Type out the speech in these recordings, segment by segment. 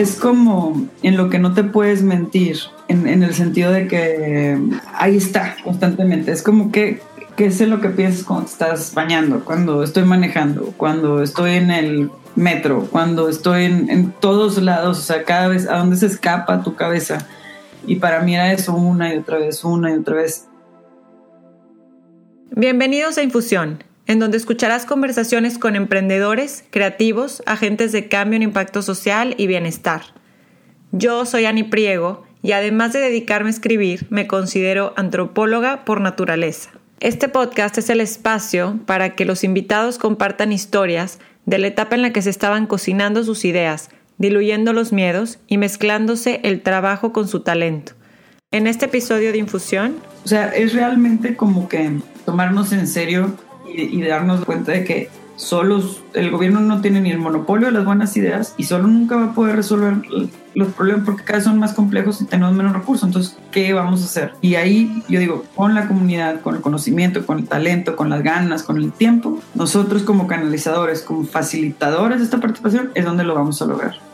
es como en lo que no te puedes mentir, en, el sentido de que ahí está constantemente. Es como que, ¿qué es lo que piensas cuando estás bañando, cuando estoy manejando, cuando estoy en el metro, cuando estoy en, en todos lados, o sea, cada vez a dónde se escapa tu cabeza. Y para mí era eso una y otra vez, una y otra vez. Bienvenidos a Infusión, en donde escucharás conversaciones con emprendedores, creativos, agentes de cambio en impacto social y bienestar. Yo soy Ani Priego y además de dedicarme a escribir, me considero antropóloga por naturaleza. Este podcast es el espacio para que los invitados compartan historias de la etapa en la que se estaban cocinando sus ideas, diluyendo los miedos y mezclándose el trabajo con su talento. En este episodio de Infusión... O sea, es realmente como que tomarnos en serio y, darnos cuenta de que solos el gobierno no tiene ni el monopolio de las buenas ideas y solo nunca va a poder resolver los problemas porque cada vez son más complejos y tenemos menos recursos. Entonces, ¿qué vamos a hacer? Y ahí yo digo, con la comunidad, con el conocimiento, con el talento, con las ganas, con el tiempo, nosotros como canalizadores, como facilitadores de esta participación, es donde lo vamos a lograr.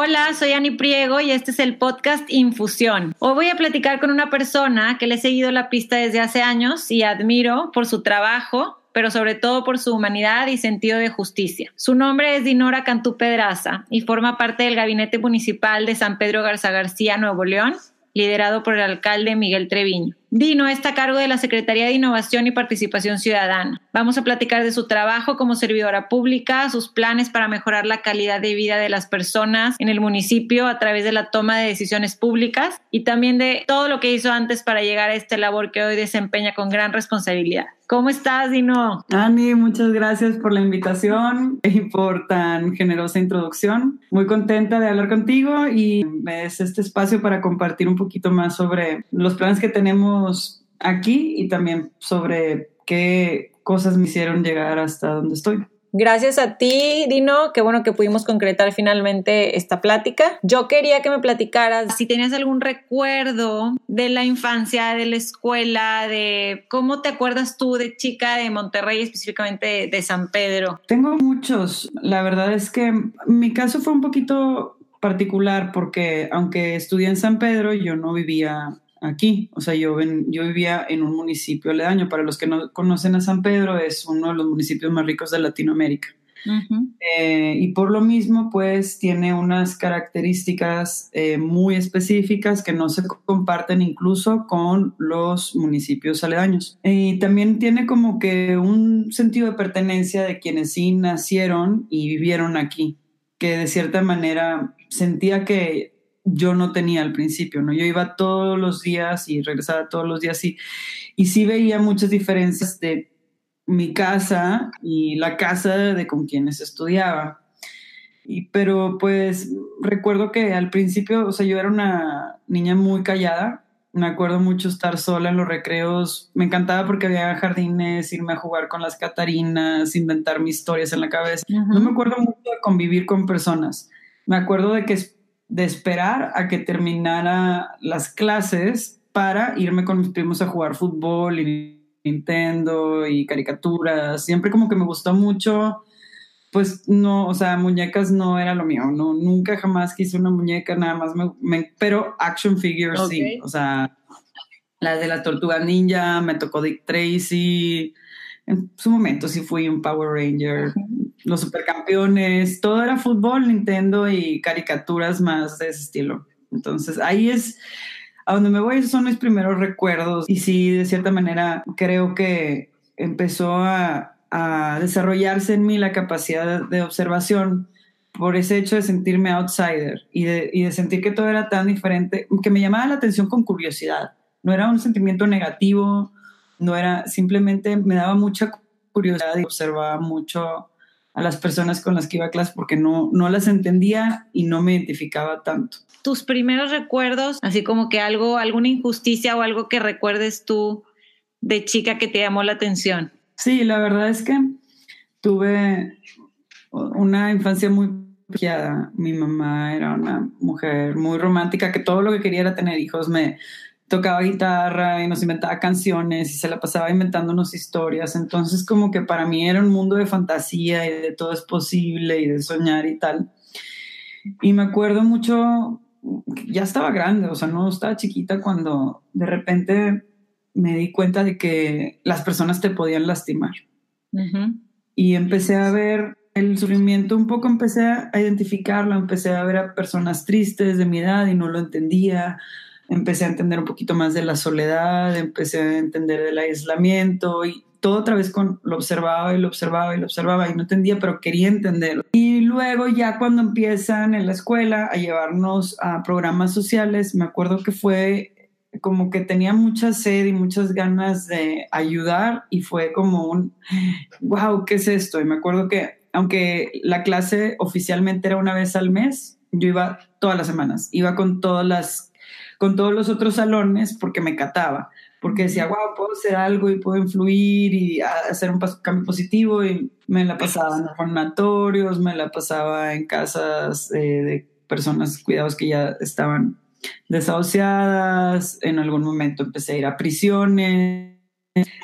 Hola, soy Ani Priego y este es el podcast Infusión. Hoy voy a platicar con una persona que le he seguido la pista desde hace años y admiro por su trabajo, pero sobre todo por su humanidad y sentido de justicia. Su nombre es Dinora Cantú Pedraza y forma parte del Gabinete Municipal de San Pedro Garza García, Nuevo León, liderado por el alcalde Miguel Treviño. Dino está a cargo de la Secretaría de Innovación y Participación Ciudadana. Vamos a platicar de su trabajo como servidora pública, sus planes para mejorar la calidad de vida de las personas en el municipio a través de la toma de decisiones públicas y también de todo lo que hizo antes para llegar a esta labor que hoy desempeña con gran responsabilidad. ¿Cómo estás, Dino? Ani, muchas gracias por la invitación y por tan generosa introducción. Muy contenta de hablar contigo y es este espacio para compartir un poquito más sobre los planes que tenemos aquí y también sobre qué cosas me hicieron llegar hasta donde estoy. Gracias a ti, Dino. Qué bueno que pudimos concretar finalmente esta plática. Yo quería que me platicaras si tenías algún recuerdo de la infancia, de la escuela, de cómo te acuerdas tú de chica de Monterrey, específicamente de, San Pedro. Tengo muchos. La verdad es que mi caso fue un poquito particular porque aunque estudié en San Pedro, yo no vivía aquí. O sea, yo, yo vivía en un municipio aledaño. Para los que no conocen a San Pedro, es uno de los municipios más ricos de Latinoamérica. Eh, y por lo mismo, pues tiene unas características eh, muy específicas que no se comparten incluso con los municipios aledaños. Y también tiene como que un sentido de pertenencia de quienes sí nacieron y vivieron aquí, que de cierta manera sentía que yo no tenía al principio, ¿no? Yo iba todos los días y regresaba todos los días y, y sí veía muchas diferencias de mi casa y la casa de con quienes estudiaba. Y, pero pues recuerdo que al principio, o sea, yo era una niña muy callada. Me acuerdo mucho estar sola en los recreos. Me encantaba porque había jardines, irme a jugar con las catarinas, inventar mis historias en la cabeza. No me acuerdo mucho de convivir con personas. Me acuerdo de que de esperar a que terminara las clases para irme con mis primos a jugar fútbol y Nintendo y caricaturas. Siempre como que me gustó mucho. Pues no, o sea, muñecas no era lo mío, no, nunca jamás quise una muñeca, nada más me, pero action figures sí, o sea, las de la tortuga ninja, me tocó Dick Tracy, en su momento sí fui un Power Ranger, los supercampeones, todo era fútbol, Nintendo y caricaturas más de ese estilo. Entonces ahí es a donde me voy, esos son mis primeros recuerdos y sí, de cierta manera creo que empezó a, desarrollarse en mí la capacidad de observación por ese hecho de sentirme outsider y de, y de sentir que todo era tan diferente, que me llamaba la atención con curiosidad. No era un sentimiento negativo, no era, simplemente me daba mucha curiosidad y observaba mucho a las personas con las que iba a clase porque no, no las entendía y no me identificaba tanto. Tus primeros recuerdos, así como que algo, alguna injusticia o algo que recuerdes tú de chica que te llamó la atención. Sí, la verdad es que tuve una infancia muy privilegiada. Mi mamá era una mujer muy romántica que todo lo que quería era tener hijos. Me, tocaba guitarra y nos inventaba canciones y se la pasaba inventándonos historias. Entonces como que para mí era un mundo de fantasía y de todo es posible y de soñar y tal. Y me acuerdo mucho, ya estaba grande, o sea, no estaba chiquita cuando de repente me di cuenta de que las personas te podían lastimar. Y empecé a ver el sufrimiento, un poco empecé a identificarlo, empecé a ver a personas tristes de mi edad y no lo entendía empecé a entender un poquito más de la soledad, empecé a entender del aislamiento y todo otra vez con lo observaba y lo observaba y lo observaba y no entendía, pero quería entenderlo. Y luego ya cuando empiezan en la escuela a llevarnos a programas sociales, me acuerdo que fue como que tenía mucha sed y muchas ganas de ayudar y fue como un, wow, ¿qué es esto? Y me acuerdo que aunque la clase oficialmente era una vez al mes, yo iba todas las semanas, iba con todas las con todos los otros salones porque me cataba, porque decía, wow, puedo hacer algo y puedo influir y hacer un cambio positivo y me la pasaba en orfanatorios, me la pasaba en casas eh, de personas cuidados que ya estaban desahuciadas, en algún momento empecé a ir a prisiones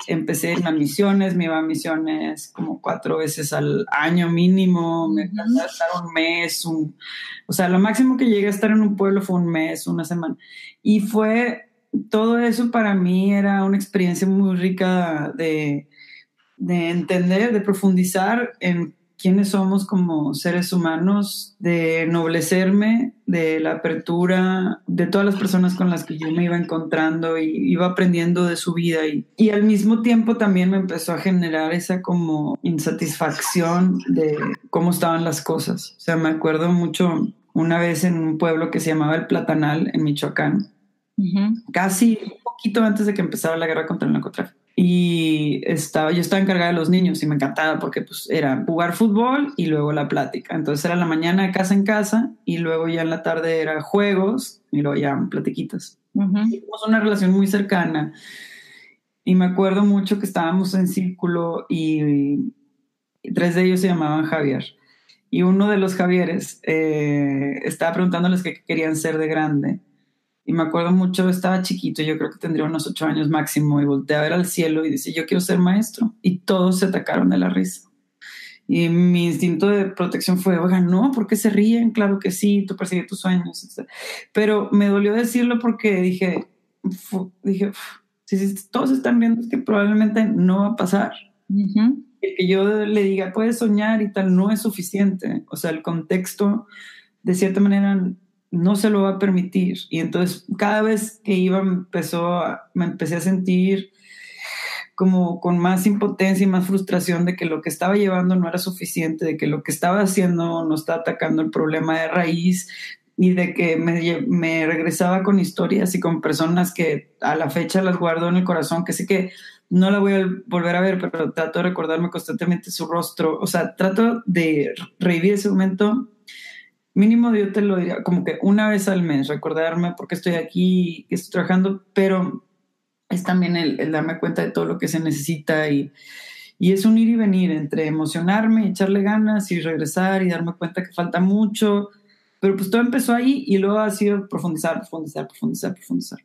empecé en las misiones, me iba a misiones como cuatro veces al año mínimo, me encantaba estar un mes, un, o sea, lo máximo que llegué a estar en un pueblo fue un mes, una semana. Y fue, todo eso para mí era una experiencia muy rica de, de entender, de profundizar en quiénes somos como seres humanos, de ennoblecerme, de la apertura, de todas las personas con las que yo me iba encontrando y iba aprendiendo de su vida y, y al mismo tiempo también me empezó a generar esa como insatisfacción de cómo estaban las cosas. O sea, me acuerdo mucho una vez en un pueblo que se llamaba El Platanal, en Michoacán, casi un poquito antes de que empezara la guerra contra el narcotráfico y estaba, yo estaba encargada de los niños y me encantaba porque pues era jugar fútbol y luego la plática. Entonces era la mañana casa en casa y luego ya en la tarde era juegos y luego ya platiquitas. Tuvimos una relación muy cercana y me acuerdo mucho que estábamos en círculo y, tres de ellos se llamaban Javier. Y uno de los Javieres eh, estaba preguntándoles qué querían ser de grande y me acuerdo mucho, estaba chiquito, yo creo que tendría unos ocho años máximo, y volteé a ver al cielo y dice, yo quiero ser maestro. Y todos se atacaron de la risa. Y mi instinto de protección fue, oiga, no, ¿por qué se ríen? Claro que sí, tú persigues tus sueños. Pero me dolió decirlo porque dije, dije, si, todos están viendo es que probablemente no va a pasar. El que yo le diga, puedes soñar y tal, no es suficiente. O sea, el contexto, de cierta manera, no se lo va a permitir. Y entonces cada vez que iba empezó me empecé a sentir como con más impotencia y más frustración de que lo que estaba llevando no era suficiente, de que lo que estaba haciendo no estaba atacando el problema de raíz y de que me, me regresaba con historias y con personas que a la fecha las guardo en el corazón, que sé que no la voy a volver a ver, pero trato de recordarme constantemente su rostro, o sea, trato de revivir ese momento mínimo yo te lo diría como que una vez al mes, recordarme porque estoy aquí, que estoy trabajando, pero es también el, darme cuenta de todo lo que se necesita y, y es un ir y venir entre emocionarme, echarle ganas y regresar y darme cuenta que falta mucho, pero pues todo empezó ahí y luego ha sido profundizar, profundizar, profundizar, profundizar.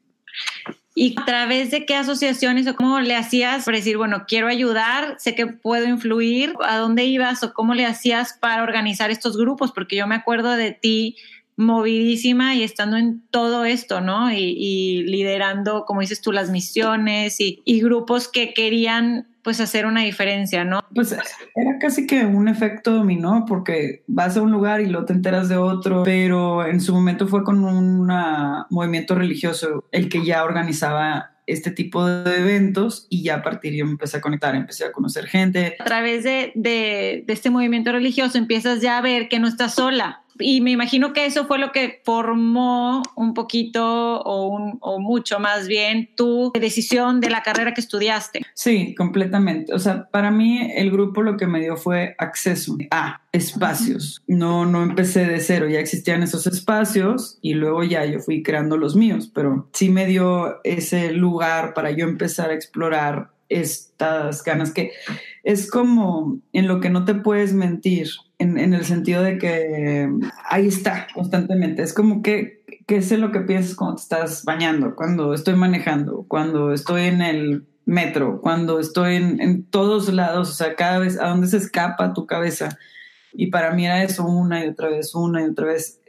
¿Y a través de qué asociaciones o cómo le hacías para decir, bueno, quiero ayudar, sé que puedo influir, a dónde ibas o cómo le hacías para organizar estos grupos? Porque yo me acuerdo de ti movidísima y estando en todo esto, ¿no? Y, liderando, como dices tú, las misiones y, grupos que querían pues hacer una diferencia, ¿no? Pues era casi que un efecto dominó porque vas a un lugar y lo te enteras de otro, pero en su momento fue con un movimiento religioso el que ya organizaba este tipo de eventos y ya a partir yo me empecé a conectar, empecé a conocer gente. A través de, de, de este movimiento religioso empiezas ya a ver que no estás sola, y me imagino que eso fue lo que formó un poquito o, mucho más bien tu decisión de la carrera que estudiaste. Sí, completamente. O sea, para mí el grupo lo que me dio fue acceso a espacios. No, no empecé de cero, ya existían esos espacios y luego ya yo fui creando los míos, pero sí me dio ese lugar para yo empezar a explorar estas ganas que es como en lo que no te puedes mentir en, en, el sentido de que ahí está constantemente. Es como que, ¿qué es lo que piensas cuando te estás bañando, cuando estoy manejando, cuando estoy en el metro, cuando estoy en, en todos lados, o sea, cada vez a dónde se escapa tu cabeza. Y para mí era eso una y otra vez, una y otra vez,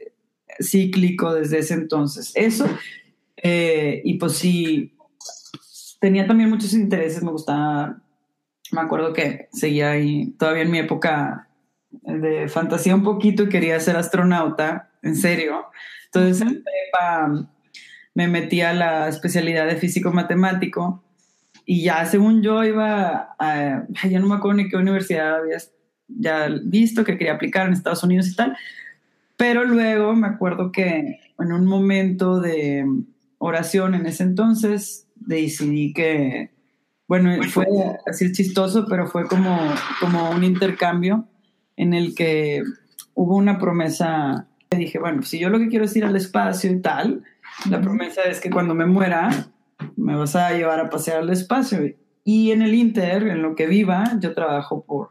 cíclico desde ese entonces. Eso, eh, y pues sí, tenía también muchos intereses, me gustaba, me acuerdo que seguía ahí, todavía en mi época de fantasía un poquito y quería ser astronauta, en serio. Entonces en me metí a la especialidad de físico matemático y ya según yo iba a, ya no me acuerdo ni qué universidad había ya visto que quería aplicar en Estados Unidos y tal, pero luego me acuerdo que en un momento de oración en ese entonces decidí que, bueno, fue así chistoso, pero fue como, como un intercambio en el que hubo una promesa. Dije, bueno, si yo lo que quiero es ir al espacio y tal, la promesa es que cuando me muera, me vas a llevar a pasear al espacio. Y en el Inter, en lo que viva, yo trabajo por,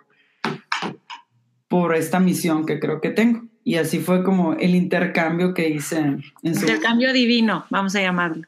por esta misión que creo que tengo. Y así fue como el intercambio que hice. En intercambio divino, vamos a llamarlo.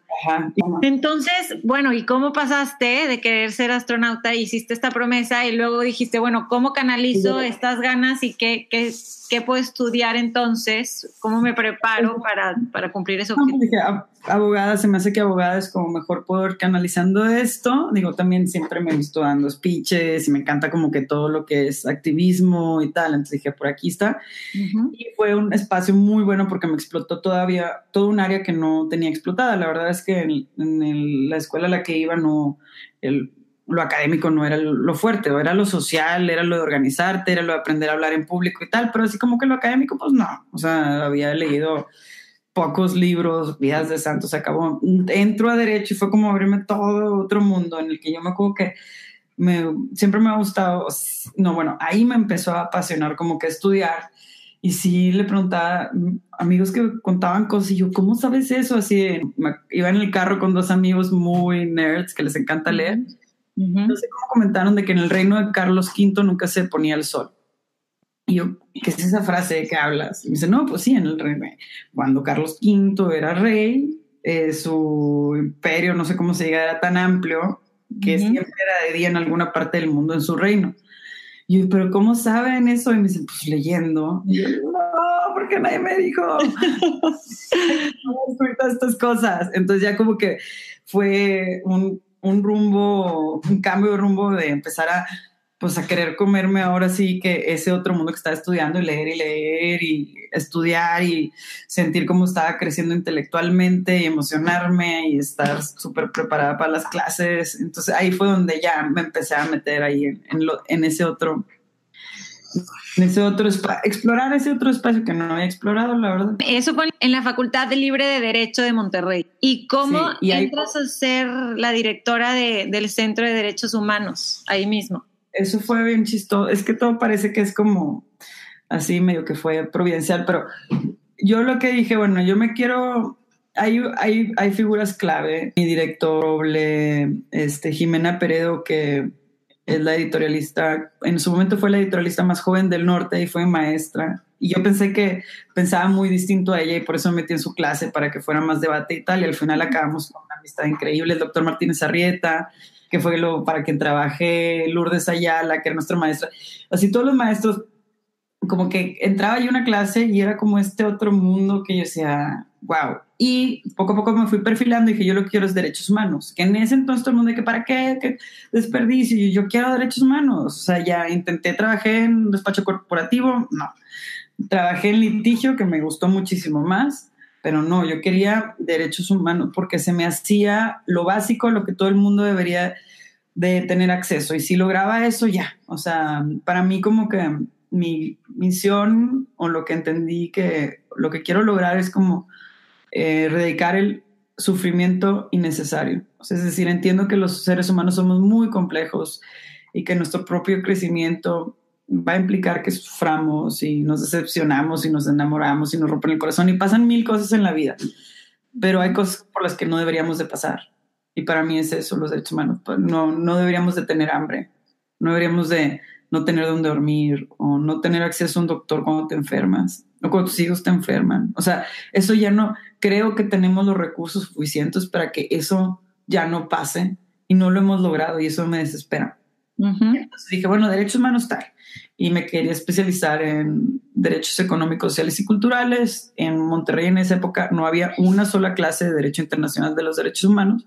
Entonces, bueno, ¿y cómo pasaste de querer ser astronauta? Hiciste esta promesa y luego dijiste, bueno, ¿cómo canalizo estas ganas y qué, qué, qué puedo estudiar entonces? ¿Cómo me preparo para, para cumplir eso? Dije, abogada, se me hace que abogada es como mejor poder canalizando esto. Digo, también siempre me he visto dando speeches y me encanta como que todo lo que es activismo y tal. Entonces dije, por aquí está. Y fue un espacio muy bueno porque me explotó todavía todo un área que no tenía explotada. La verdad es que en, la escuela a la que iba no, lo académico no era lo fuerte, era lo social, era lo de organizarte, era lo de aprender a hablar en público y tal, pero así como que lo académico, pues no, o sea, había leído pocos libros, vidas de santos, se acabó, entro a derecho y fue como abrirme todo otro mundo en el que yo me acuerdo que me, siempre me ha gustado, no, bueno, ahí me empezó a apasionar como que estudiar y sí le preguntaba amigos que contaban cosas y yo, ¿cómo sabes eso? Así, iba en el carro con dos amigos muy nerds que les encanta leer. No sé cómo comentaron de que en el reino de Carlos V nunca se ponía el sol. Y yo, ¿qué es esa frase de que hablas? Y me dice, no, pues sí, en el reino. Cuando Carlos V era rey, eh, su imperio, no sé cómo se diga, era tan amplio que siempre era de día en alguna parte del mundo en su reino. Y yo, ¿pero cómo saben eso? Y me dicen, pues leyendo. Y yo, no, porque nadie me dijo. no estas cosas. Entonces ya como que fue un, un rumbo, un cambio de rumbo de empezar a pues a querer comerme ahora sí que ese otro mundo que estaba estudiando y leer y leer y estudiar y sentir cómo estaba creciendo intelectualmente y emocionarme y estar súper preparada para las clases. Entonces ahí fue donde ya me empecé a meter ahí en, en, ese otro en ese otro explorar ese otro espacio que no había explorado, la verdad. Eso fue en la Facultad de Libre de Derecho de Monterrey. ¿Y cómo entras a ser la directora de, del Centro de Derechos Humanos ahí mismo? Eso fue bien chistoso. Es que todo parece que es como así, medio que fue providencial, pero yo lo que dije, bueno, yo me quiero. Hay, hay, hay figuras clave. Mi director, este, Jimena Peredo, que es la editorialista, en su momento fue la editorialista más joven del norte y fue maestra. Y yo pensé que pensaba muy distinto a ella y por eso me metí en su clase para que fuera más debate y tal. Y al final acabamos con una amistad increíble. El doctor Martínez Arrieta, que fue lo para quien trabajé, Lourdes Ayala, que era nuestra maestra. Así todos los maestros, como que entraba yo a una clase y era como este otro mundo que yo decía, wow. Y poco a poco me fui perfilando y dije, yo lo que quiero es derechos humanos. Que en ese entonces todo el mundo, que para qué, qué desperdicio. Y yo quiero derechos humanos. O sea, ya intenté, trabajé en despacho corporativo, no. Trabajé en litigio, que me gustó muchísimo más pero no, yo quería derechos humanos porque se me hacía lo básico, lo que todo el mundo debería de tener acceso. Y si lograba eso, ya. O sea, para mí como que mi misión o lo que entendí que lo que quiero lograr es como eh, el sufrimiento innecesario. es decir, entiendo que los seres humanos somos muy complejos y que nuestro propio crecimiento va a implicar que suframos y nos decepcionamos y nos enamoramos y nos rompen el corazón y pasan mil cosas en la vida, pero hay cosas por las que no deberíamos de pasar. Y para mí es eso, los derechos humanos. Pues, no, no deberíamos de tener hambre, no deberíamos de, no tener dónde dormir o no tener acceso a un doctor cuando te enfermas o cuando tus hijos te enferman. O sea, eso ya no, creo que tenemos los recursos suficientes para que eso ya no pase y no lo hemos logrado y eso me desespera. Entonces dije, bueno, derechos humanos tal. Y me quería especializar en derechos económicos, sociales y culturales. En Monterrey en esa época no había una sola clase de Derecho Internacional de los Derechos Humanos.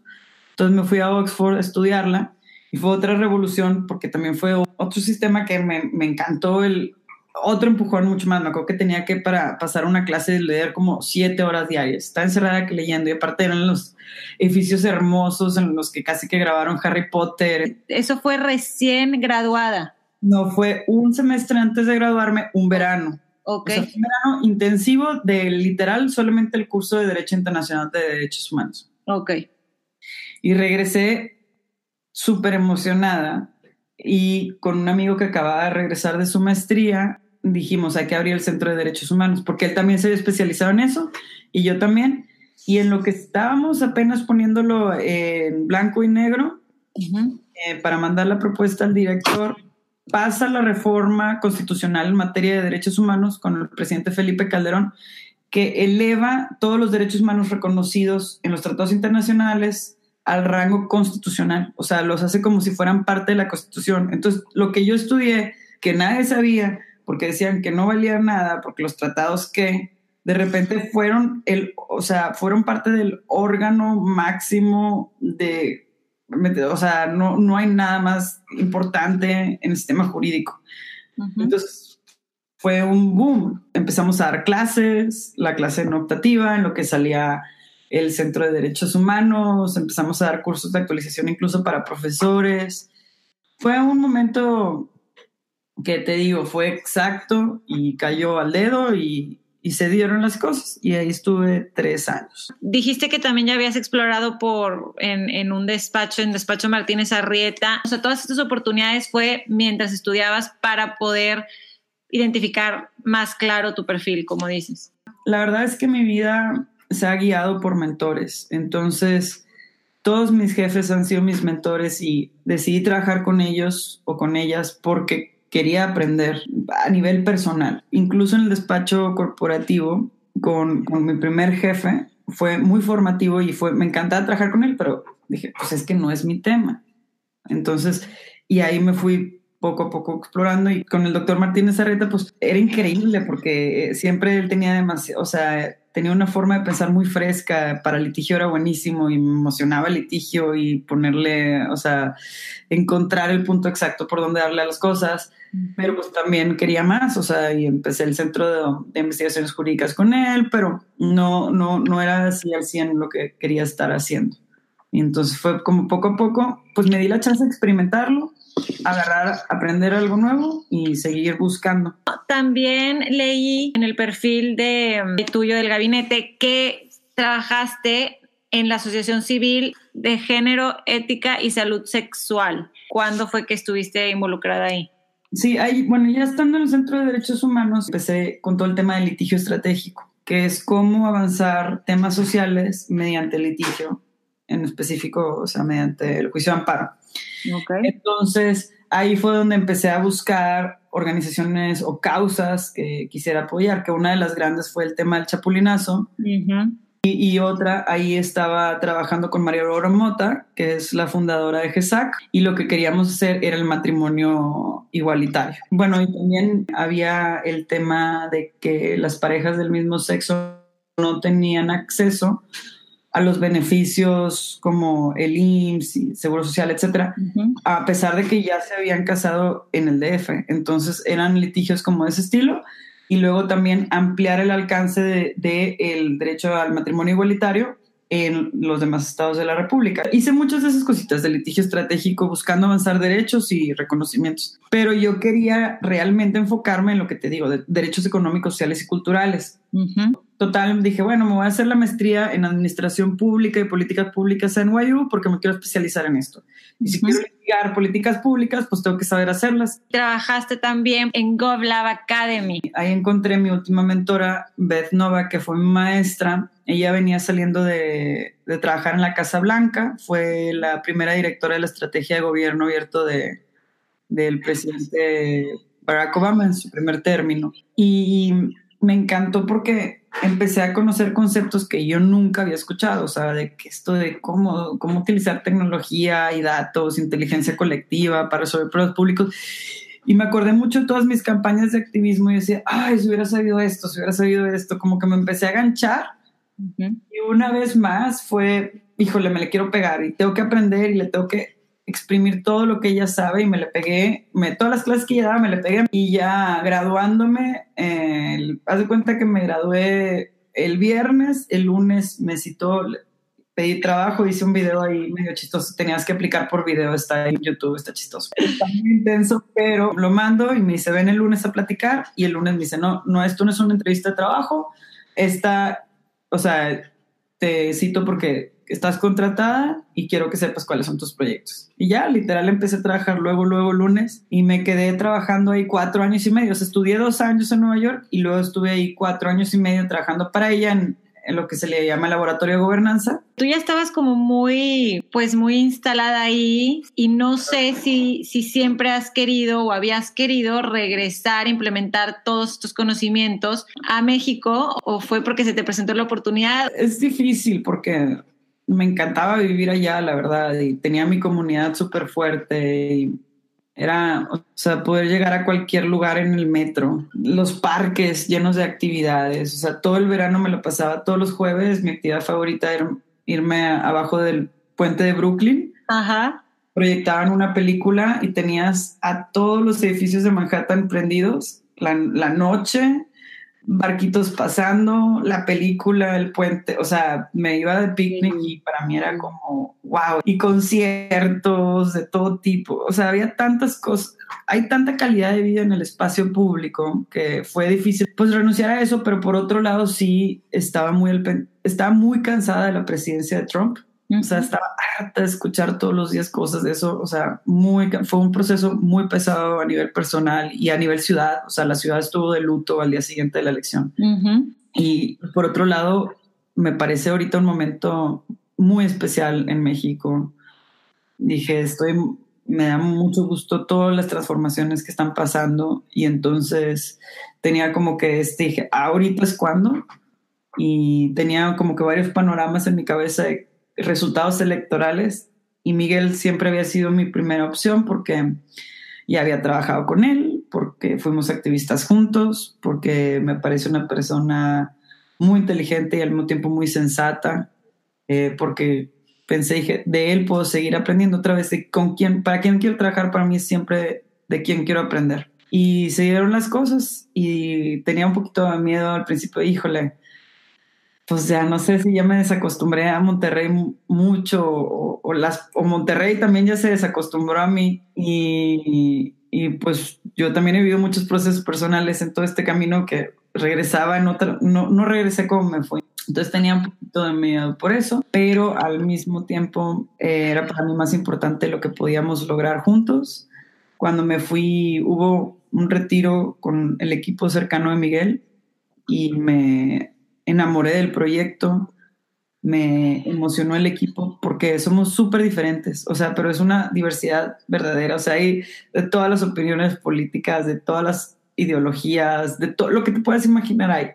Entonces me fui a Oxford a estudiarla y fue otra revolución porque también fue otro sistema que me, me encantó el otro empujón mucho más. Me acuerdo que tenía que para pasar una clase de leer como siete horas diarias. Estaba encerrada que leyendo y aparte eran los edificios hermosos en los que casi que grabaron Harry Potter. Eso fue recién graduada. No, fue un semestre antes de graduarme, un verano. Ok. un verano intensivo de literal solamente el curso de Derecho Internacional de Derechos Humanos. Ok. Y regresé súper emocionada y con un amigo que acababa de regresar de su maestría, dijimos, hay que abrir el Centro de Derechos Humanos, porque él también se había especializado en eso y yo también. Y en lo que estábamos apenas poniéndolo en blanco y negro, eh, para mandar la propuesta al director, pasa la reforma constitucional en materia de derechos humanos con el presidente Felipe Calderón, que eleva todos los derechos humanos reconocidos en los tratados internacionales al rango constitucional, o sea, los hace como si fueran parte de la constitución. Entonces, lo que yo estudié, que nadie sabía, porque decían que no valía nada, porque los tratados que de repente fueron el, o sea, fueron parte del órgano máximo de, o sea, no, no hay nada más importante en el sistema jurídico. Entonces, fue un boom. Empezamos a dar clases, la clase no optativa, en lo que salía el Centro de Derechos Humanos, empezamos a dar cursos de actualización incluso para profesores. Fue un momento que te digo, fue exacto y cayó al dedo y, y se dieron las cosas y ahí estuve tres años. Dijiste que también ya habías explorado por en, en, un despacho, en despacho Martínez Arrieta. O sea, todas estas oportunidades fue mientras estudiabas para poder identificar más claro tu perfil, como dices. La verdad es que mi vida se ha guiado por mentores. Entonces, todos mis jefes han sido mis mentores y decidí trabajar con ellos o con ellas porque quería aprender a nivel personal. Incluso en el despacho corporativo con, mi primer jefe fue muy formativo y fue, me encantaba trabajar con él, pero dije, pues es que no es mi tema. Entonces, y ahí me fui poco a poco explorando y con el doctor Martínez Arreta, pues era increíble porque siempre él tenía demasiado, o sea, tenía una forma de pensar muy fresca, para litigio era buenísimo y me emocionaba el litigio y ponerle, o sea, encontrar el punto exacto por donde darle a las cosas, pero pues también quería más, o sea, y empecé el centro de, investigaciones jurídicas con él, pero no, no, no era así al 100 lo que quería estar haciendo. Y entonces fue como poco a poco, pues me di la chance de experimentarlo agarrar, aprender algo nuevo y seguir buscando. También leí en el perfil de, tuyo del gabinete que trabajaste en la Asociación Civil de Género, Ética y Salud Sexual. ¿Cuándo fue que estuviste involucrada ahí? Sí, ahí, bueno, ya estando en el Centro de Derechos Humanos, empecé con todo el tema del litigio estratégico, que es cómo avanzar temas sociales mediante litigio, en específico, o sea, mediante el juicio de amparo. Entonces, ahí fue donde empecé a buscar organizaciones o causas que quisiera apoyar, que una de las grandes fue el tema del chapulinazo. y, otra, ahí estaba trabajando con María Aurora Mota, que es la fundadora de GESAC, y lo que queríamos hacer era el matrimonio igualitario. Bueno, y también había el tema de que las parejas del mismo sexo no tenían acceso a los beneficios como el IMSS, y Seguro Social, etcétera, a pesar de que ya se habían casado en el DF. Entonces eran litigios como de ese estilo y luego también ampliar el alcance del de, el derecho al matrimonio igualitario en los demás estados de la República. Hice muchas de esas cositas de litigio estratégico buscando avanzar derechos y reconocimientos, pero yo quería realmente enfocarme en lo que te digo, de derechos económicos, sociales y culturales. Total, dije, bueno, me voy a hacer la maestría en Administración Pública y Políticas Públicas en NYU porque me quiero especializar en esto. Y si quiero litigar políticas públicas, pues tengo que saber hacerlas. Trabajaste también en GovLab Academy. Ahí encontré mi última mentora, Beth Nova, que fue mi maestra. Ella venía saliendo de, de trabajar en la Casa Blanca, fue la primera directora de la estrategia de gobierno abierto de, del presidente Barack Obama en su primer término. Y me encantó porque empecé a conocer conceptos que yo nunca había escuchado, o sea, de que esto de cómo, cómo utilizar tecnología y datos, inteligencia colectiva para resolver problemas públicos. Y me acordé mucho de todas mis campañas de activismo y decía, ay, si hubiera sabido esto, si hubiera sabido esto, como que me empecé a ganchar. Y una vez más fue, híjole, me le quiero pegar y tengo que aprender y le tengo que exprimir todo lo que ella sabe y me le pegué, me, todas las clases que ella daba me le pegué y ya graduándome, eh, haz de cuenta que me gradué el viernes, el lunes me citó, pedí trabajo, hice un video ahí medio chistoso, tenías que aplicar por video, está en YouTube, está chistoso. Está muy intenso, pero lo mando y me dice, ven el lunes a platicar y el lunes me dice, no, no, esto no es una entrevista de trabajo, esta, o sea, te cito porque estás contratada y quiero que sepas cuáles son tus proyectos. Y ya, literal, empecé a trabajar luego, luego lunes y me quedé trabajando ahí cuatro años y medio. O sea, estudié dos años en Nueva York y luego estuve ahí cuatro años y medio trabajando para ella en, en lo que se le llama laboratorio de gobernanza. Tú ya estabas como muy, pues muy instalada ahí y no sé si, si siempre has querido o habías querido regresar, implementar todos estos conocimientos a México o fue porque se te presentó la oportunidad. Es difícil porque me encantaba vivir allá, la verdad, y tenía mi comunidad súper fuerte y era, o sea, poder llegar a cualquier lugar en el metro, los parques llenos de actividades, o sea, todo el verano me lo pasaba todos los jueves, mi actividad favorita era irme abajo del puente de Brooklyn. Ajá. Proyectaban una película y tenías a todos los edificios de Manhattan prendidos la, la noche barquitos pasando, la película, el puente, o sea, me iba de picnic y para mí era como, wow, y conciertos de todo tipo, o sea, había tantas cosas, hay tanta calidad de vida en el espacio público que fue difícil, pues renunciar a eso, pero por otro lado sí estaba muy, estaba muy cansada de la presidencia de Trump o sea, estaba harta de escuchar todos los días cosas de eso. O sea, muy, fue un proceso muy pesado a nivel personal y a nivel ciudad. O sea, la ciudad estuvo de luto al día siguiente de la elección. Y por otro lado, me parece ahorita un momento muy especial en México. Dije, estoy, me da mucho gusto todas las transformaciones que están pasando y entonces tenía como que este, dije, ahorita es cuando y tenía como que varios panoramas en mi cabeza de resultados electorales y Miguel siempre había sido mi primera opción porque ya había trabajado con él, porque fuimos activistas juntos, porque me parece una persona muy inteligente y al mismo tiempo muy sensata, eh, porque pensé, dije, de él puedo seguir aprendiendo otra vez, de con quién, para quién quiero trabajar, para mí siempre de quién quiero aprender. Y se dieron las cosas y tenía un poquito de miedo al principio, híjole, pues ya no sé si ya me desacostumbré a Monterrey mucho o, las, o Monterrey también ya se desacostumbró a mí y, y, pues yo también he vivido muchos procesos personales en todo este camino que regresaba en otra, no, no regresé como me fui. Entonces tenía un poquito de miedo por eso, pero al mismo tiempo eh, era para mí más importante lo que podíamos lograr juntos. Cuando me fui hubo un retiro con el equipo cercano de Miguel y me enamoré del proyecto, me emocionó el equipo porque somos súper diferentes, o sea, pero es una diversidad verdadera, o sea, hay de todas las opiniones políticas, de todas las ideologías, de todo lo que te puedas imaginar hay.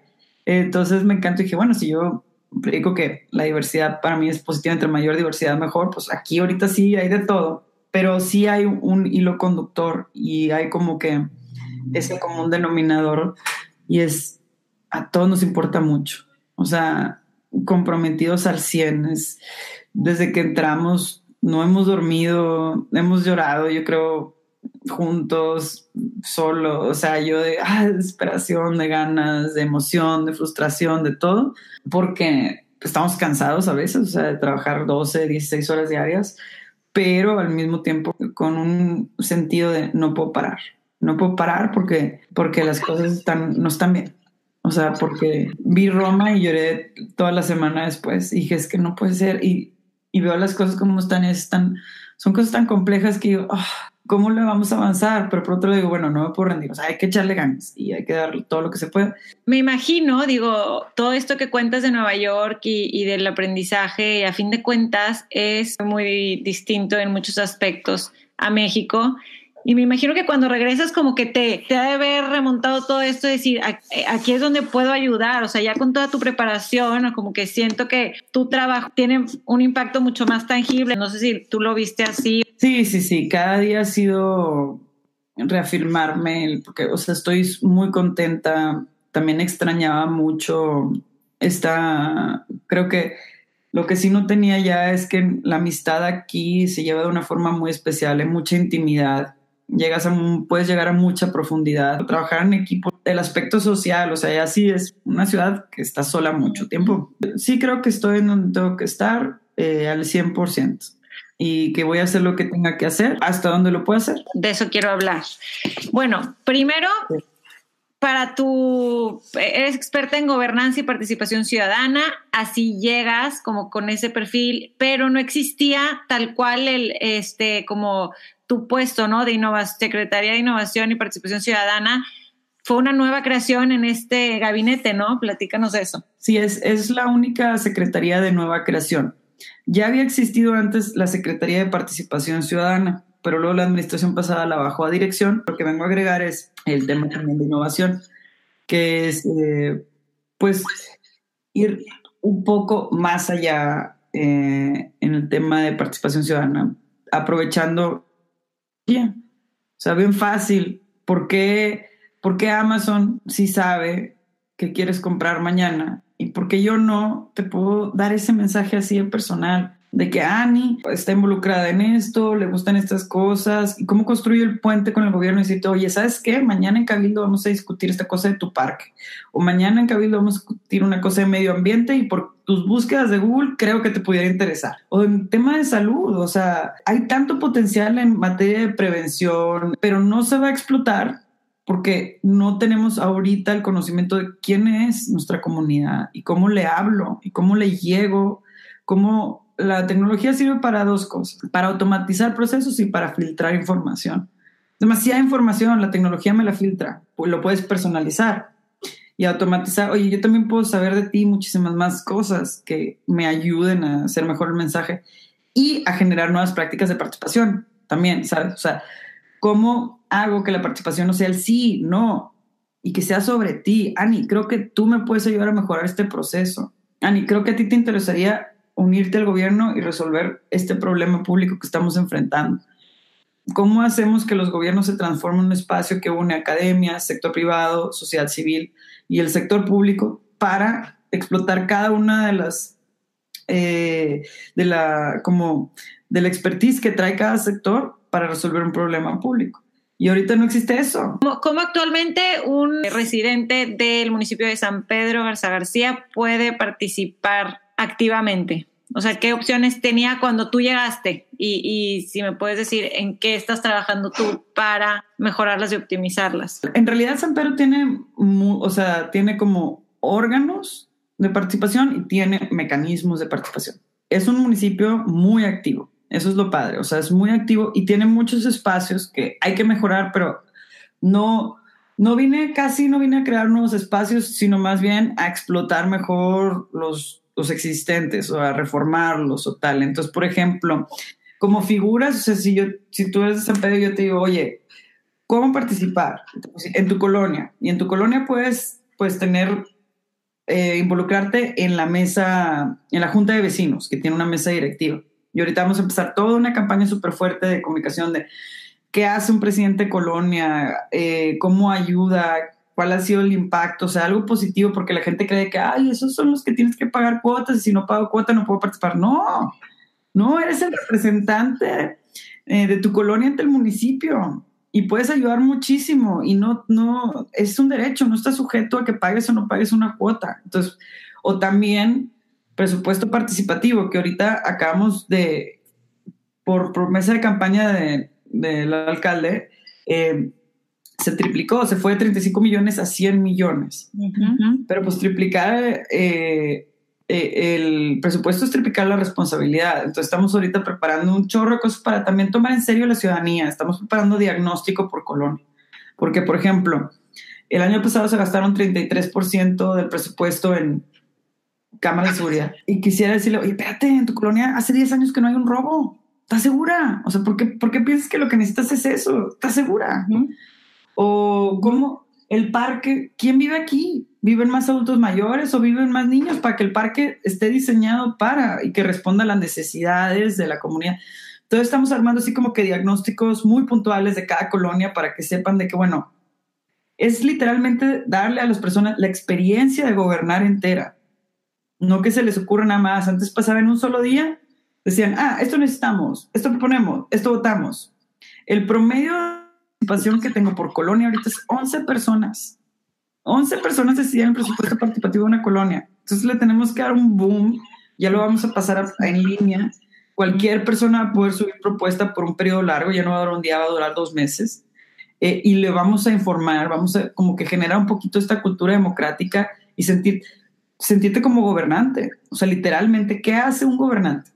Entonces me encanta y dije, bueno, si yo predico que la diversidad para mí es positiva, entre mayor diversidad mejor, pues aquí ahorita sí hay de todo, pero sí hay un hilo conductor y hay como que ese común denominador y es a todos nos importa mucho. O sea, comprometidos al 100. Es, desde que entramos, no hemos dormido, hemos llorado, yo creo, juntos, solo. O sea, yo de ah, desesperación, de ganas, de emoción, de frustración, de todo, porque estamos cansados a veces, o sea, de trabajar 12, 16 horas diarias, pero al mismo tiempo con un sentido de no puedo parar. No puedo parar porque, porque las cosas no están bien. O sea, porque vi Roma y lloré toda la semana después. Y dije, es que no puede ser. Y, y veo las cosas como están, están, son cosas tan complejas que digo, ah, ¿cómo le vamos a avanzar? Pero por otro digo, bueno, no me puedo rendir. O sea, hay que echarle ganas y hay que dar todo lo que se pueda. Me imagino, digo, todo esto que cuentas de Nueva York y, y del aprendizaje, a fin de cuentas, es muy distinto en muchos aspectos a México. Y me imagino que cuando regresas como que te, te ha de haber remontado todo esto, decir, aquí es donde puedo ayudar, o sea, ya con toda tu preparación, como que siento que tu trabajo tiene un impacto mucho más tangible. No sé si tú lo viste así. Sí, sí, sí, cada día ha sido reafirmarme, porque, o sea, estoy muy contenta, también extrañaba mucho esta, creo que lo que sí no tenía ya es que la amistad aquí se lleva de una forma muy especial, en mucha intimidad. Llegas a, puedes llegar a mucha profundidad. Trabajar en equipo, el aspecto social, o sea, ya sí es una ciudad que está sola mucho tiempo. Sí creo que estoy en donde tengo que estar eh, al 100% y que voy a hacer lo que tenga que hacer hasta donde lo pueda hacer. De eso quiero hablar. Bueno, primero, para tu, eres experta en gobernanza y participación ciudadana, así llegas como con ese perfil, pero no existía tal cual el, este, como tu puesto, ¿no? De innovación, Secretaría de Innovación y Participación Ciudadana. Fue una nueva creación en este gabinete, ¿no? Platícanos eso. Sí, es, es la única Secretaría de nueva creación. Ya había existido antes la Secretaría de Participación Ciudadana, pero luego la administración pasada la bajó a dirección. Lo que vengo a agregar es el tema también de innovación, que es, eh, pues, ir un poco más allá eh, en el tema de participación ciudadana, aprovechando, bien, o sea, bien fácil, ¿por qué, ¿por qué Amazon sí sabe que quieres comprar mañana? ¿Y por qué yo no te puedo dar ese mensaje así de personal? De que Ani está involucrada en esto, le gustan estas cosas, y cómo construye el puente con el gobierno y decirte, oye, ¿sabes qué? Mañana en Cabildo vamos a discutir esta cosa de tu parque, o mañana en Cabildo vamos a discutir una cosa de medio ambiente y por tus búsquedas de Google creo que te pudiera interesar. O en tema de salud, o sea, hay tanto potencial en materia de prevención, pero no se va a explotar porque no tenemos ahorita el conocimiento de quién es nuestra comunidad y cómo le hablo y cómo le llego, cómo la tecnología sirve para dos cosas, para automatizar procesos y para filtrar información. Demasiada información, la tecnología me la filtra, pues lo puedes personalizar y automatizar. Oye, yo también puedo saber de ti muchísimas más cosas que me ayuden a hacer mejor el mensaje y a generar nuevas prácticas de participación también, ¿sabes? O sea, ¿cómo hago que la participación no sea el sí, no, y que sea sobre ti? Ani, creo que tú me puedes ayudar a mejorar este proceso. Ani, creo que a ti te interesaría unirte al gobierno y resolver este problema público que estamos enfrentando. ¿Cómo hacemos que los gobiernos se transformen en un espacio que une academia, sector privado, sociedad civil y el sector público para explotar cada una de las eh, de la como de la expertise que trae cada sector para resolver un problema público? Y ahorita no existe eso. ¿Cómo, actualmente un residente del municipio de San Pedro Garza García puede participar activamente? O sea, ¿qué opciones tenía cuando tú llegaste? Y, si me puedes decir en qué estás trabajando tú para mejorarlas y optimizarlas. En realidad San Pedro tiene, o sea, tiene como órganos de participación y tiene mecanismos de participación. Es un municipio muy activo. Eso es lo padre. O sea, es muy activo y tiene muchos espacios que hay que mejorar, pero no, no vine casi, no vine a crear nuevos espacios, sino más bien a explotar mejor los existentes o a reformarlos o tal. Entonces, por ejemplo, como figuras, o sea, si, yo, si tú eres de Pedro, yo te digo, oye, ¿cómo participar en tu colonia? Y en tu colonia puedes, puedes tener, eh, involucrarte en la mesa, en la junta de vecinos, que tiene una mesa directiva. Y ahorita vamos a empezar toda una campaña súper fuerte de comunicación de qué hace un presidente de colonia, eh, cómo ayuda, cuál ha sido el impacto, o sea, algo positivo, porque la gente cree que, ay, esos son los que tienes que pagar cuotas y si no pago cuota no puedo participar. No, no, eres el representante eh, de tu colonia ante el municipio y puedes ayudar muchísimo y no, no, es un derecho, no estás sujeto a que pagues o no pagues una cuota. Entonces, o también presupuesto participativo, que ahorita acabamos de, por promesa de campaña del alcalde, eh, se triplicó, se fue de 35 millones a 100 millones. Pero pues triplicar eh, eh, el presupuesto es triplicar la responsabilidad. Entonces estamos ahorita preparando un chorro de cosas para también tomar en serio la ciudadanía. Estamos preparando diagnóstico por colonia. Porque, por ejemplo, el año pasado se gastaron 33% del presupuesto en cámaras de seguridad. Y quisiera decirle, oye, espérate, en tu colonia hace 10 años que no hay un robo. ¿Estás segura? O sea, ¿por qué, ¿por qué piensas que lo que necesitas es eso? ¿Estás segura? O cómo el parque, ¿quién vive aquí? ¿Viven más adultos mayores o viven más niños para que el parque esté diseñado para y que responda a las necesidades de la comunidad? Entonces estamos armando así como que diagnósticos muy puntuales de cada colonia para que sepan de que, bueno, es literalmente darle a las personas la experiencia de gobernar entera. No que se les ocurra nada más. Antes pasaba en un solo día, decían, ah, esto necesitamos, esto proponemos, esto votamos. El promedio participación que tengo por colonia ahorita es 11 personas. 11 personas decidían el presupuesto participativo de una colonia. Entonces le tenemos que dar un boom, ya lo vamos a pasar en línea. Cualquier persona va a poder subir propuesta por un periodo largo, ya no va a durar un día, va a durar dos meses. Eh, y le vamos a informar, vamos a como que generar un poquito esta cultura democrática y sentir, sentirte como gobernante. O sea, literalmente, ¿qué hace un gobernante?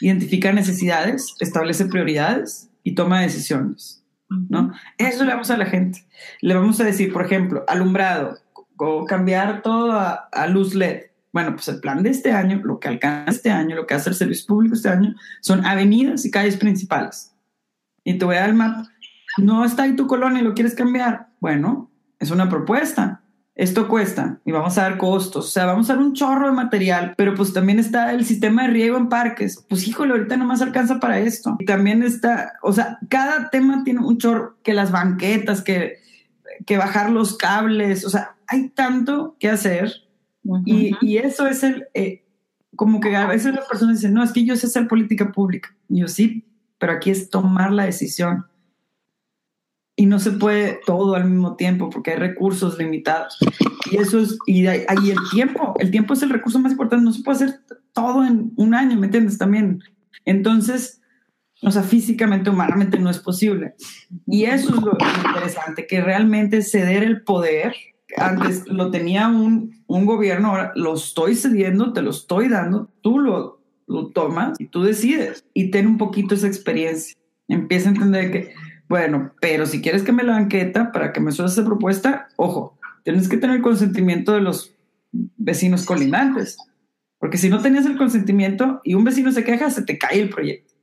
Identifica necesidades, establece prioridades y toma decisiones. ¿No? Eso le vamos a la gente. Le vamos a decir, por ejemplo, alumbrado, o cambiar todo a, luz LED. Bueno, pues el plan de este año, lo que alcanza este año, lo que hace el servicio público este año, son avenidas y calles principales. Y te voy a el mapa. No está ahí tu colonia y lo quieres cambiar. Bueno, es una propuesta esto cuesta y vamos a dar costos, o sea, vamos a dar un chorro de material, pero pues también está el sistema de riego en parques, pues híjole, ahorita no más alcanza para esto. Y también está, o sea, cada tema tiene un chorro, que las banquetas, que, que bajar los cables, o sea, hay tanto que hacer. Y, y, eso es el, eh, como que a veces las personas dicen, no, es que yo sé hacer política pública. Y yo sí, pero aquí es tomar la decisión y no se puede todo al mismo tiempo porque hay recursos limitados. Y eso es, y ahí el tiempo, el tiempo es el recurso más importante, no se puede hacer todo en un año, ¿me entiendes? También. Entonces, o sea, físicamente, humanamente no es posible. Y eso es lo interesante, que realmente ceder el poder, antes lo tenía un, un gobierno, ahora lo estoy cediendo, te lo estoy dando, tú lo, lo tomas y tú decides y ten un poquito esa experiencia. Empieza a entender que bueno, pero si quieres que me la banqueta para que me suelte esa propuesta, ojo, tienes que tener el consentimiento de los vecinos colindantes. Porque si no tenías el consentimiento y un vecino se queja, se te cae el proyecto.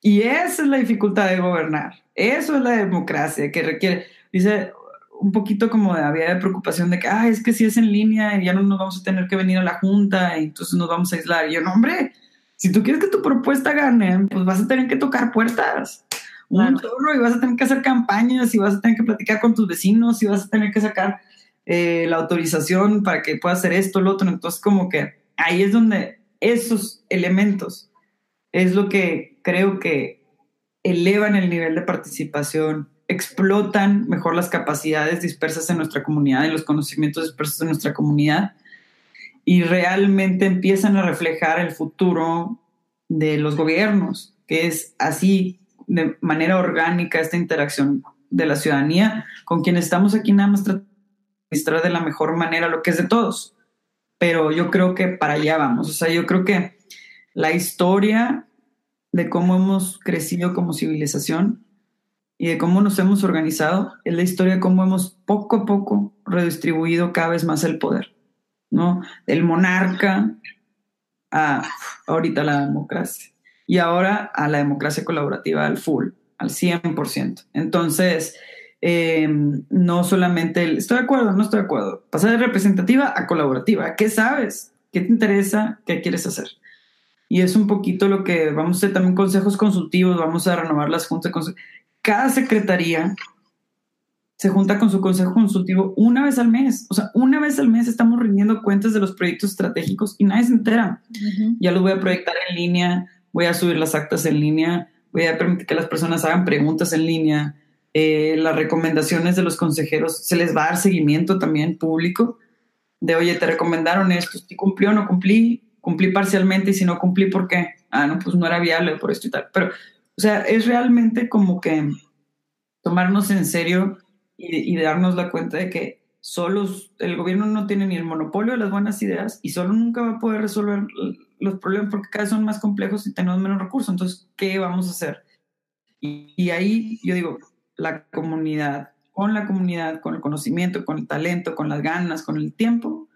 Y esa es la dificultad de gobernar. Eso es la democracia que requiere. Dice un poquito como de, había de preocupación de que, ah, es que si es en línea ya no nos vamos a tener que venir a la junta y entonces nos vamos a aislar. Y yo, no, hombre, si tú quieres que tu propuesta gane, pues vas a tener que tocar puertas un chorro y vas a tener que hacer campañas y vas a tener que platicar con tus vecinos y vas a tener que sacar eh, la autorización para que pueda hacer esto, lo otro. Entonces, como que ahí es donde esos elementos es lo que creo que elevan el nivel de participación, explotan mejor las capacidades dispersas en nuestra comunidad y los conocimientos dispersos en nuestra comunidad y realmente empiezan a reflejar el futuro de los gobiernos, que es así de manera orgánica esta interacción de la ciudadanía con quienes estamos aquí nada más tratando de de la mejor manera lo que es de todos. Pero yo creo que para allá vamos. O sea, yo creo que la historia de cómo hemos crecido como civilización y de cómo nos hemos organizado es la historia de cómo hemos poco a poco redistribuido cada vez más el poder, ¿no? Del monarca a ahorita la democracia y ahora a la democracia colaborativa al full, al 100%. Entonces, em, no solamente, estoy de acuerdo, no estoy de acuerdo, pasar de representativa a colaborativa. ¿Qué sabes? ¿Qué te interesa? ¿Qué quieres hacer? Y es un poquito lo que vamos a hacer también consejos consultivos, vamos a renovar las juntas. Cada secretaría se junta con su consejo consultivo una vez al mes. O sea, una vez al mes estamos rindiendo cuentas de los proyectos estratégicos y nadie se entera. Ya lo voy a proyectar en línea, voy a subir las actas en línea, voy a permitir que las personas hagan preguntas en línea, eh, las recomendaciones de los consejeros, se les va a dar seguimiento también público de, oye, te recomendaron esto, si cumplí o no cumplí, cumplí parcialmente y si no cumplí, ¿por qué? Ah, no, pues no era viable por esto y tal. Pero, o sea, es realmente como que tomarnos en serio y, y darnos la cuenta de que solo el gobierno no tiene ni el monopolio de las buenas ideas y solo nunca va a poder resolver los problemas porque cada vez son más complejos y tenemos menos recursos. Entonces, ¿qué vamos a hacer? Y, ahí yo digo, la comunidad, con la comunidad, con el conocimiento, con el talento, con las ganas, con el tiempo,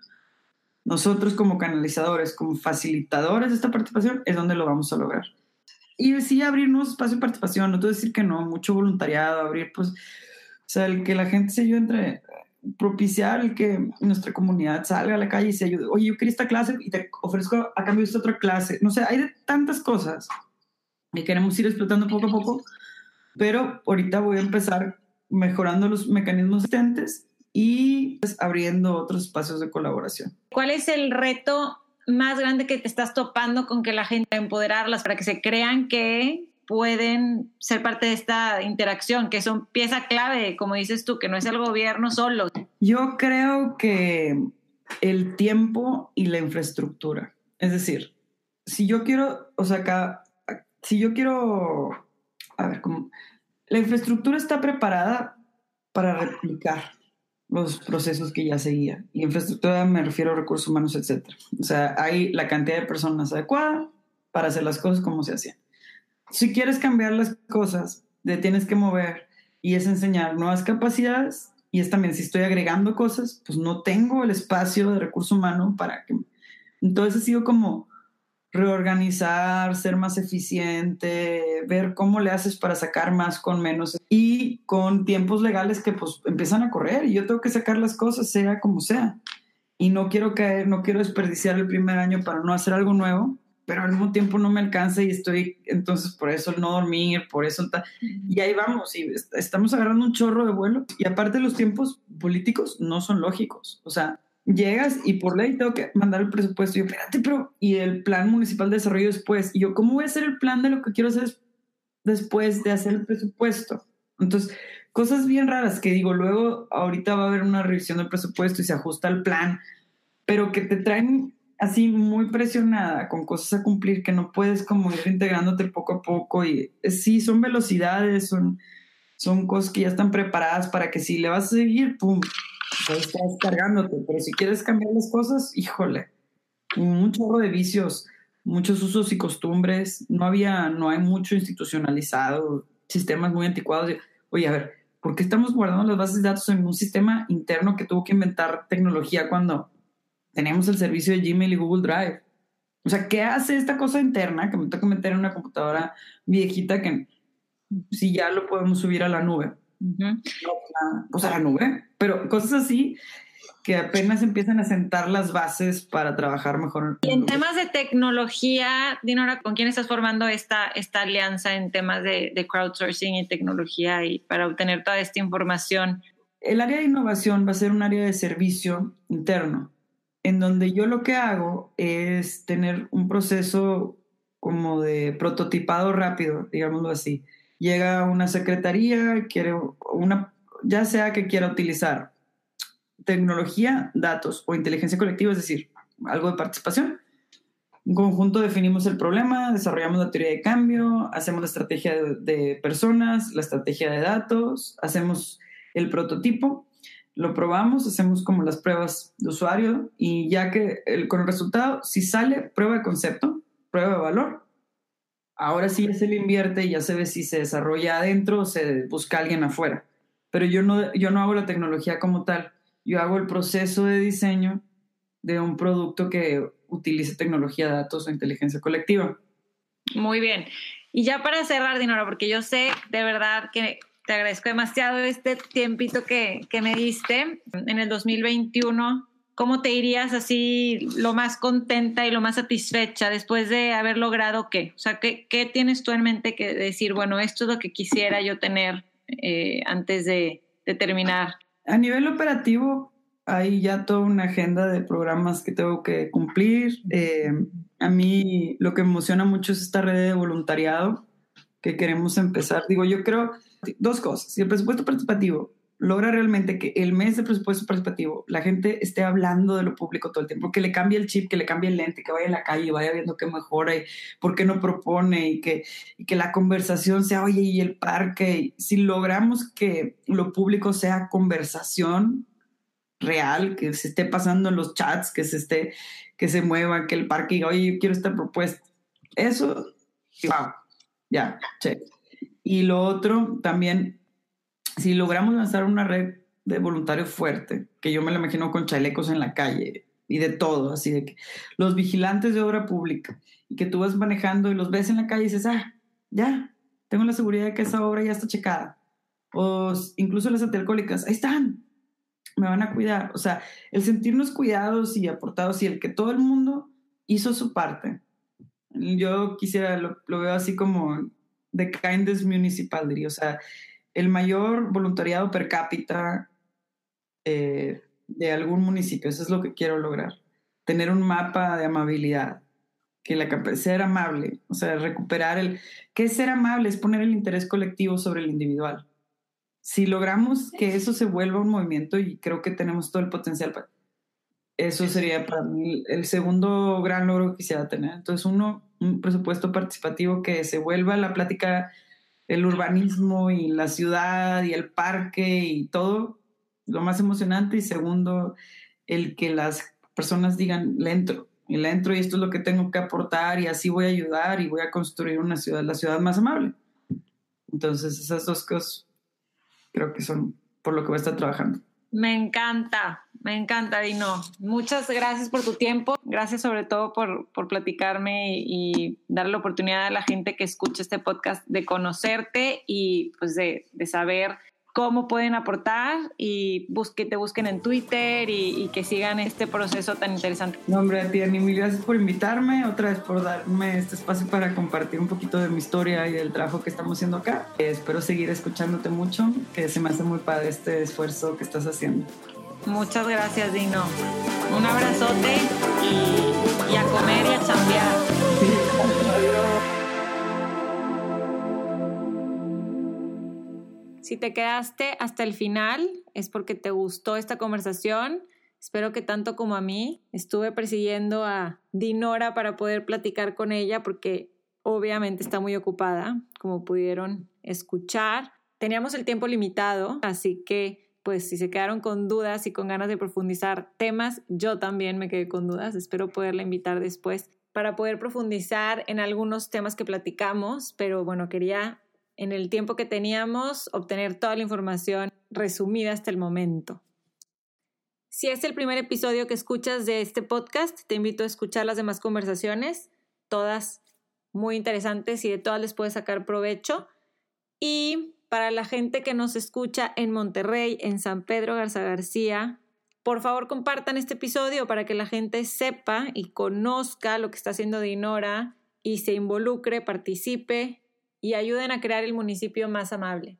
nosotros como canalizadores, como facilitadores de esta participación, es donde lo vamos a lograr. y sí abrir nuevos espacios de participación, no te decir que no, mucho voluntariado, abrir pues, o sea, el que la gente se ayude entre, propiciar que nuestra comunidad salga a la calle y se ayude. Oye, yo quería esta clase y te ofrezco a cambio esta otra clase. No sé, hay tantas cosas que queremos ir explotando poco a poco, pero ahorita voy a empezar mejorando los mecanismos existentes y pues, abriendo otros espacios de colaboración. ¿Cuál es el reto más grande que te estás topando con que la gente empoderarlas para que se crean que pueden ser parte de esta interacción, que son pieza clave, como dices tú, que no es el gobierno solo. Yo creo que el tiempo y la infraestructura. Es decir, si yo quiero, o sea, acá, si yo quiero, a ver, la infraestructura está preparada para replicar los procesos que ya seguía. Y infraestructura me refiero a recursos humanos, etc. O sea, hay la cantidad de personas adecuada para hacer las cosas como se hacían si quieres cambiar las cosas, te tienes que mover y es enseñar nuevas capacidades y es también si estoy agregando cosas, pues no tengo el espacio de recurso humano para que... Entonces ha sido como reorganizar, ser más eficiente, ver cómo le haces para sacar más con menos y con tiempos legales que pues empiezan a correr y yo tengo que sacar las cosas sea como sea. Y no quiero caer, no quiero desperdiciar el primer año para no hacer algo nuevo pero al mismo tiempo no me alcanza y estoy, entonces por eso no dormir, por eso, y ahí vamos, y estamos agarrando un chorro de vuelo. Y aparte los tiempos políticos no son lógicos, o sea, llegas y por ley tengo que mandar el presupuesto, y yo, espérate, pero, y el plan municipal de desarrollo después, y yo, ¿cómo voy a hacer el plan de lo que quiero hacer después de hacer el presupuesto? Entonces, cosas bien raras que digo, luego ahorita va a haber una revisión del presupuesto y se ajusta el plan, pero que te traen así muy presionada con cosas a cumplir que no puedes como ir integrándote poco a poco y eh, sí, son velocidades, son, son cosas que ya están preparadas para que si le vas a seguir, pum, pues estás cargándote, pero si quieres cambiar las cosas, híjole, chorro de vicios, muchos usos y costumbres, no había, no hay mucho institucionalizado, sistemas muy anticuados. Oye, a ver, ¿por qué estamos guardando las bases de datos en un sistema interno que tuvo que inventar tecnología cuando tenemos el servicio de Gmail y Google Drive. O sea, ¿qué hace esta cosa interna que me que meter en una computadora viejita que si ya lo podemos subir a la nube? pues a la nube, pero cosas así que apenas empiezan a sentar las bases para trabajar mejor. Y en temas de tecnología, Dinora, ¿con quién estás formando esta, esta alianza en temas de, de crowdsourcing y tecnología y para obtener toda esta información? El área de innovación va a ser un área de servicio interno en donde yo lo que hago es tener un proceso como de prototipado rápido, digámoslo así. Llega una secretaría, quiere una, ya sea que quiera utilizar tecnología, datos o inteligencia colectiva, es decir, algo de participación. En conjunto definimos el problema, desarrollamos la teoría de cambio, hacemos la estrategia de, de personas, la estrategia de datos, hacemos el prototipo lo probamos, hacemos como las pruebas de usuario y ya que con el resultado, si sale prueba de concepto, prueba de valor, ahora sí ya se le invierte y ya se ve si se desarrolla adentro o se busca alguien afuera. Pero yo no, yo no hago la tecnología como tal, yo hago el proceso de diseño de un producto que utilice tecnología de datos o inteligencia colectiva. Muy bien. Y ya para cerrar, Dinora, porque yo sé de verdad que te agradezco demasiado este tiempito que, que me diste en el 2021. ¿Cómo te irías así lo más contenta y lo más satisfecha después de haber logrado qué? O sea, ¿qué, qué tienes tú en mente que decir, bueno, esto es lo que quisiera yo tener eh, antes de, de terminar? A nivel operativo, hay ya toda una agenda de programas que tengo que cumplir. Eh, a mí lo que emociona mucho es esta red de voluntariado que queremos empezar. Digo, yo creo dos cosas. Si el presupuesto participativo logra realmente que el mes de presupuesto participativo la gente esté hablando de lo público todo el tiempo, que le cambie el chip, que le cambie el lente, que vaya a la calle y vaya viendo qué mejora y por qué no propone y que, y que la conversación sea, oye, y el parque. Si logramos que lo público sea conversación real, que se esté pasando en los chats, que se esté, que se mueva, que el parque diga, oye, yo quiero esta propuesta. Eso, wow, ya, check. Y lo otro, también, si logramos lanzar una red de voluntarios fuerte, que yo me lo imagino con chalecos en la calle y de todo, así de que los vigilantes de obra pública, y que tú vas manejando y los ves en la calle y dices, ah, ya, tengo la seguridad de que esa obra ya está checada. O incluso las antialcohólicas, ahí están, me van a cuidar. O sea, el sentirnos cuidados y aportados y el que todo el mundo hizo su parte. Yo quisiera, lo, veo así como de kindness municipality, o sea, el mayor voluntariado per cápita eh, de algún municipio. Eso es lo que quiero lograr. Tener un mapa de amabilidad. Que la ser amable, o sea, recuperar el. ¿Qué es ser amable? Es poner el interés colectivo sobre el individual. Si logramos que eso se vuelva un movimiento, y creo que tenemos todo el potencial para. Eso sería para mí el segundo gran logro que quisiera tener. Entonces, uno, un presupuesto participativo que se vuelva la plática, el urbanismo y la ciudad y el parque y todo lo más emocionante y segundo, el que las personas digan, le entro, y le entro y esto es lo que tengo que aportar y así voy a ayudar y voy a construir una ciudad, la ciudad más amable. Entonces, esas dos cosas creo que son por lo que voy a estar trabajando. Me encanta, me encanta, Dino. Muchas gracias por tu tiempo. Gracias sobre todo por, por platicarme y, y, dar la oportunidad a la gente que escucha este podcast de conocerte y pues de, de saber cómo pueden aportar y que te busquen en Twitter y, que sigan este proceso tan interesante. No, hombre, a ti, mil gracias por invitarme, otra vez por darme este espacio para compartir un poquito de mi historia y del trabajo que estamos haciendo acá. espero seguir escuchándote mucho, que se me hace muy padre este esfuerzo que estás haciendo. Muchas gracias, Dino. Un abrazote y, y a comer y a chambear. Si te quedaste hasta el final es porque te gustó esta conversación. Espero que tanto como a mí estuve persiguiendo a Dinora para poder platicar con ella porque obviamente está muy ocupada, como pudieron escuchar. Teníamos el tiempo limitado, así que pues si se quedaron con dudas y con ganas de profundizar temas, yo también me quedé con dudas. Espero poderla invitar después para poder profundizar en algunos temas que platicamos, pero bueno, quería en el tiempo que teníamos, obtener toda la información resumida hasta el momento. Si es el primer episodio que escuchas de este podcast, te invito a escuchar las demás conversaciones, todas muy interesantes y de todas les puedes sacar provecho. Y para la gente que nos escucha en Monterrey, en San Pedro Garza García, por favor compartan este episodio para que la gente sepa y conozca lo que está haciendo Dinora y se involucre, participe y ayuden a crear el municipio más amable.